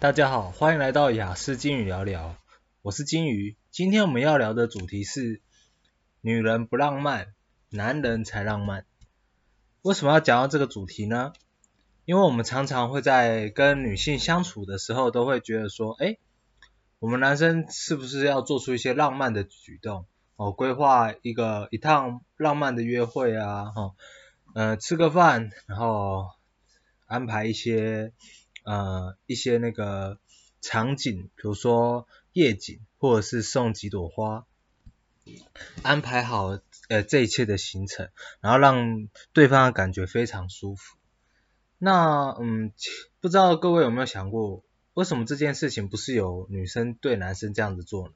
大家好，欢迎来到雅思金鱼聊聊，我是金鱼。今天我们要聊的主题是女人不浪漫，男人才浪漫。为什么要讲到这个主题呢？因为我们常常会在跟女性相处的时候，都会觉得说，诶，我们男生是不是要做出一些浪漫的举动？哦，规划一个一趟浪漫的约会啊，哈，呃，吃个饭，然后安排一些。呃，一些那个场景，比如说夜景，或者是送几朵花，安排好呃这一切的行程，然后让对方的感觉非常舒服。那嗯，不知道各位有没有想过，为什么这件事情不是由女生对男生这样子做呢？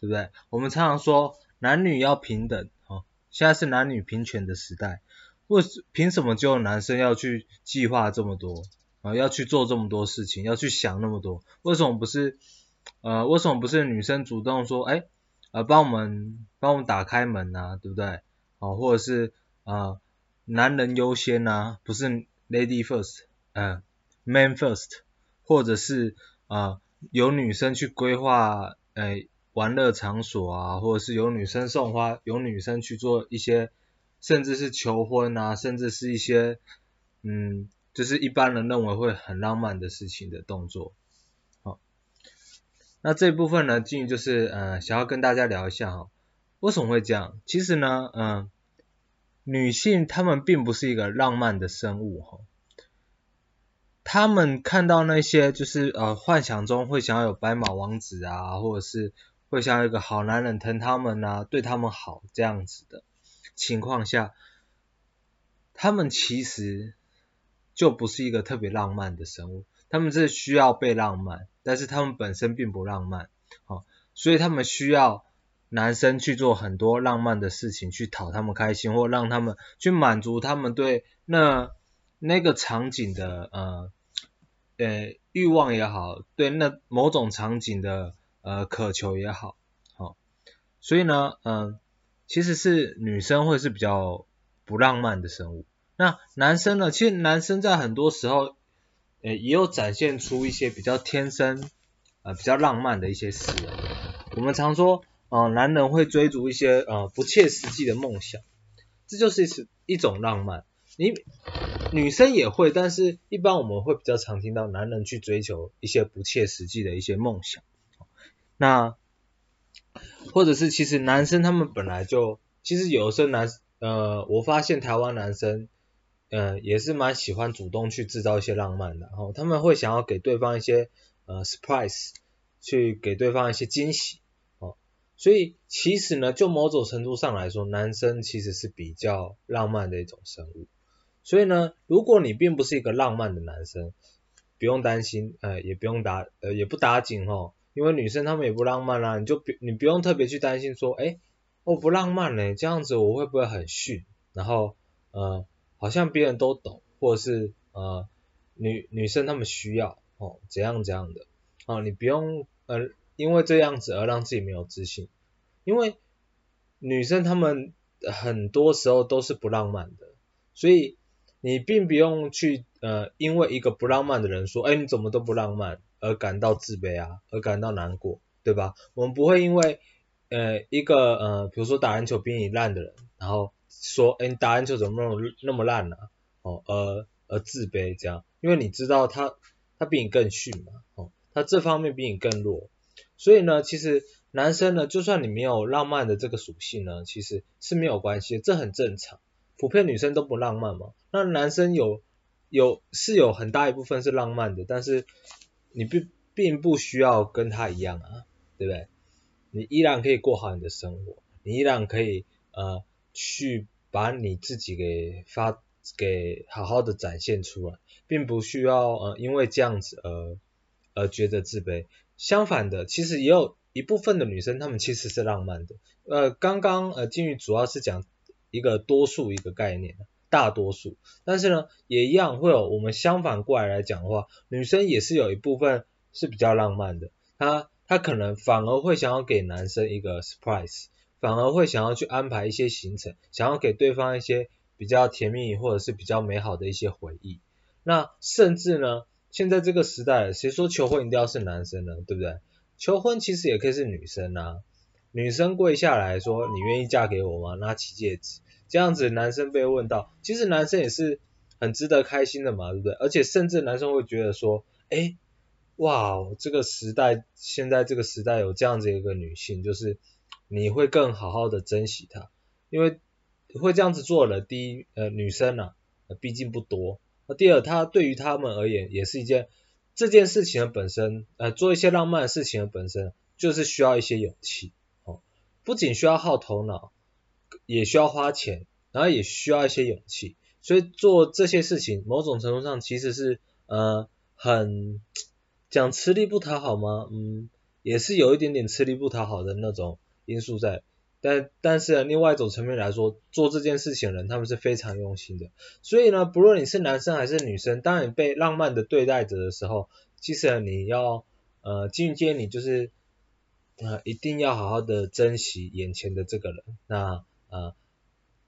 对不对？我们常常说男女要平等，哦，现在是男女平权的时代，为凭什么只有男生要去计划这么多？要去做这么多事情，要去想那么多，为什么不是呃，为什么不是女生主动说，哎，呃，帮我们帮我们打开门呐，对不对？哦，或者是呃，男人优先呐，不是 lady first，呃，man first，或者是呃，由女生去规划，呃，玩乐场所啊，或者是由女生送花，由女生去做一些，甚至是求婚啊，甚至是一些，嗯。就是一般人认为会很浪漫的事情的动作，好，那这一部分呢，金鱼就是呃想要跟大家聊一下哈，为什么会这样？其实呢，嗯、女性她们并不是一个浪漫的生物哈，她们看到那些就是呃幻想中会想要有白马王子啊，或者是会想要一个好男人疼她们啊，对她们好这样子的情况下，她们其实。就不是一个特别浪漫的生物，他们是需要被浪漫，但是他们本身并不浪漫，好，所以他们需要男生去做很多浪漫的事情，去讨他们开心，或让他们去满足他们对那那个场景的呃呃欲望也好，对那某种场景的呃渴求也好，好，所以呢，嗯、其实是女生会是比较不浪漫的生物。那男生呢？其实男生在很多时候，呃，也有展现出一些比较天生，呃，比较浪漫的一些事。我们常说，呃，男人会追逐一些呃不切实际的梦想，这就是一一种浪漫。你女生也会，但是一般我们会比较常听到男人去追求一些不切实际的一些梦想。那或者是其实男生他们本来就，其实有的时候男，呃，我发现台湾男生。嗯，也是蛮喜欢主动去制造一些浪漫的，然后他们会想要给对方一些呃 surprise，去给对方一些惊喜，哦，所以其实呢，就某种程度上来说，男生其实是比较浪漫的一种生物，所以呢，如果你并不是一个浪漫的男生，不用担心，呃，也不用打，呃，也不打紧哦，因为女生她们也不浪漫啦，你就不你不用特别去担心说，哎，我不浪漫嘞，这样子我会不会很逊？然后，呃。好像别人都懂，或者是呃女女生她们需要哦怎样怎样的哦，你不用呃因为这样子而让自己没有自信，因为女生她们很多时候都是不浪漫的，所以你并不用去呃因为一个不浪漫的人说，哎你怎么都不浪漫而感到自卑啊，而感到难过，对吧？我们不会因为呃一个呃比如说打篮球比你烂的人，然后。说，哎，你打篮球怎么那么那么烂呢？哦，呃，而，自卑这样，因为你知道他他比你更逊嘛，哦，他这方面比你更弱，所以呢，其实男生呢，就算你没有浪漫的这个属性呢，其实是没有关系，这很正常，普遍女生都不浪漫嘛，那男生有有是有很大一部分是浪漫的，但是你并并不需要跟他一样啊，对不对？你依然可以过好你的生活，你依然可以呃。去把你自己给发给好好的展现出来，并不需要呃因为这样子而而觉得自卑。相反的，其实也有一部分的女生，她们其实是浪漫的。呃，刚刚呃金鱼主要是讲一个多数一个概念，大多数。但是呢，也一样会有我们相反过来来讲的话，女生也是有一部分是比较浪漫的。她她可能反而会想要给男生一个 surprise。反而会想要去安排一些行程，想要给对方一些比较甜蜜或者是比较美好的一些回忆。那甚至呢，现在这个时代，谁说求婚一定要是男生呢？对不对？求婚其实也可以是女生啊，女生跪下来说你愿意嫁给我吗？拿起戒指，这样子男生被问到，其实男生也是很值得开心的嘛，对不对？而且甚至男生会觉得说，诶，哇，这个时代，现在这个时代有这样子一个女性，就是你会更好好的珍惜她，因为会这样子做的，第一，呃，女生啊，毕竟不多。那第二，他对于他们而言，也是一件这件事情的本身，呃，做一些浪漫的事情的本身，就是需要一些勇气，哦，不仅需要耗头脑，也需要花钱，然后也需要一些勇气，所以做这些事情，某种程度上其实是，呃，很讲吃力不讨好吗？嗯，也是有一点点吃力不讨好的那种因素在。但但是另外一种层面来说，做这件事情的人他们是非常用心的。所以呢，不论你是男生还是女生，当你被浪漫的对待着的时候，其实你要呃，进阶你就是呃，一定要好好的珍惜眼前的这个人。那呃，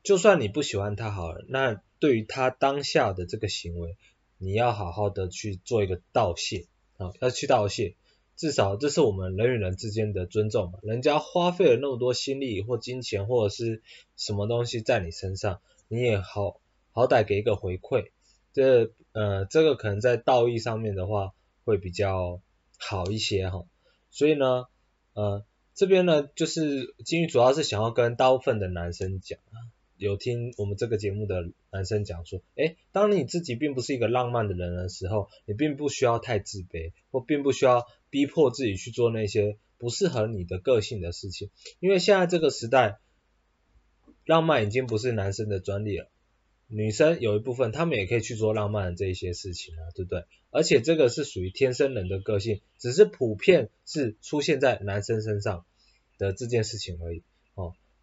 就算你不喜欢他好了，那对于他当下的这个行为，你要好好的去做一个道谢啊，要去道谢。至少这是我们人与人之间的尊重嘛，人家花费了那么多心力或金钱或者是什么东西在你身上，你也好好歹给一个回馈，这呃这个可能在道义上面的话会比较好一些哈，所以呢呃这边呢就是金鱼主要是想要跟大部分的男生讲啊。有听我们这个节目的男生讲说，诶，当你自己并不是一个浪漫的人的时候，你并不需要太自卑，或并不需要逼迫自己去做那些不适合你的个性的事情，因为现在这个时代，浪漫已经不是男生的专利了，女生有一部分他们也可以去做浪漫的这一些事情啊，对不对？而且这个是属于天生人的个性，只是普遍是出现在男生身上的这件事情而已，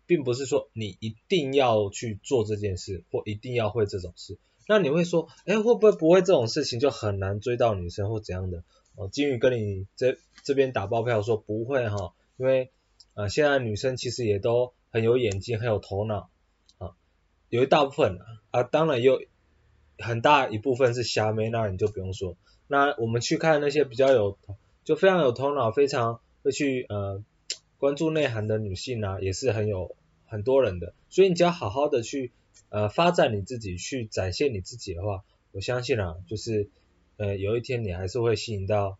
并不是说你一定要去做这件事，或一定要会这种事。那你会说，哎，会不会不会这种事情就很难追到女生或怎样的？哦，金宇跟你这这边打包票说不会哈，因为啊现在女生其实也都很有眼睛，很有头脑啊，有一大部分啊，当然有很大一部分是瞎妹，那你就不用说。那我们去看那些比较有就非常有头脑，非常会去呃。关注内涵的女性呢、也是很有很多人的，所以你只要好好的去呃发展你自己，去展现你自己的话，我相信啊，就是呃有一天你还是会吸引到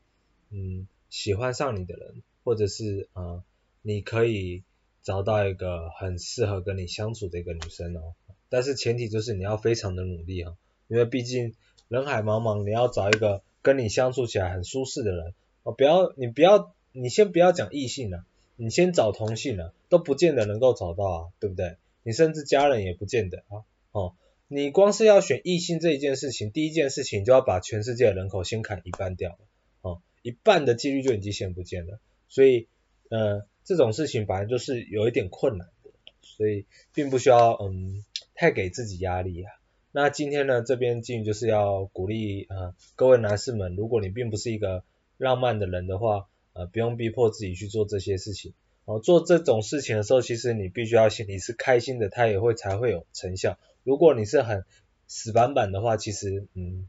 嗯喜欢上你的人，或者是啊、呃、你可以找到一个很适合跟你相处的一个女生哦，但是前提就是你要非常的努力哈、因为毕竟人海茫茫，你要找一个跟你相处起来很舒适的人。哦，不要你不要你先不要讲异性了、你先找同性啊，都不见得能够找到啊，对不对？你甚至家人也不见得啊，哦，你光是要选异性这一件事情，第一件事情就要把全世界的人口先砍一半掉了，哦，一半的几率就已经先不见了，所以，呃，这种事情本来就是有一点困难的，所以并不需要嗯太给自己压力啊。那今天呢，这边金鱼就是要鼓励啊、各位男士们，如果你并不是一个浪漫的人的话。呃，不用逼迫自己去做这些事情。哦，做这种事情的时候，其实你必须要心里是开心的，它也会才会有成效。如果你是很死板板的话，其实嗯，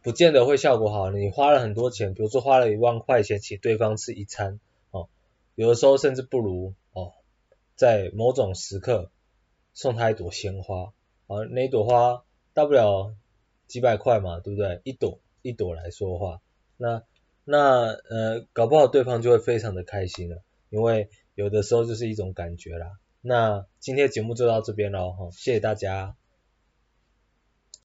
不见得会效果好。你花了很多钱，比如说花了一万块钱请对方吃一餐，哦，有的时候甚至不如哦，在某种时刻送他一朵鲜花，啊，那一朵花大不了几百块嘛，对不对？一朵一朵来说的话，那。那呃，搞不好对方就会非常的开心了，因为有的时候就是一种感觉啦。那今天节目就到这边喽，哈，谢谢大家。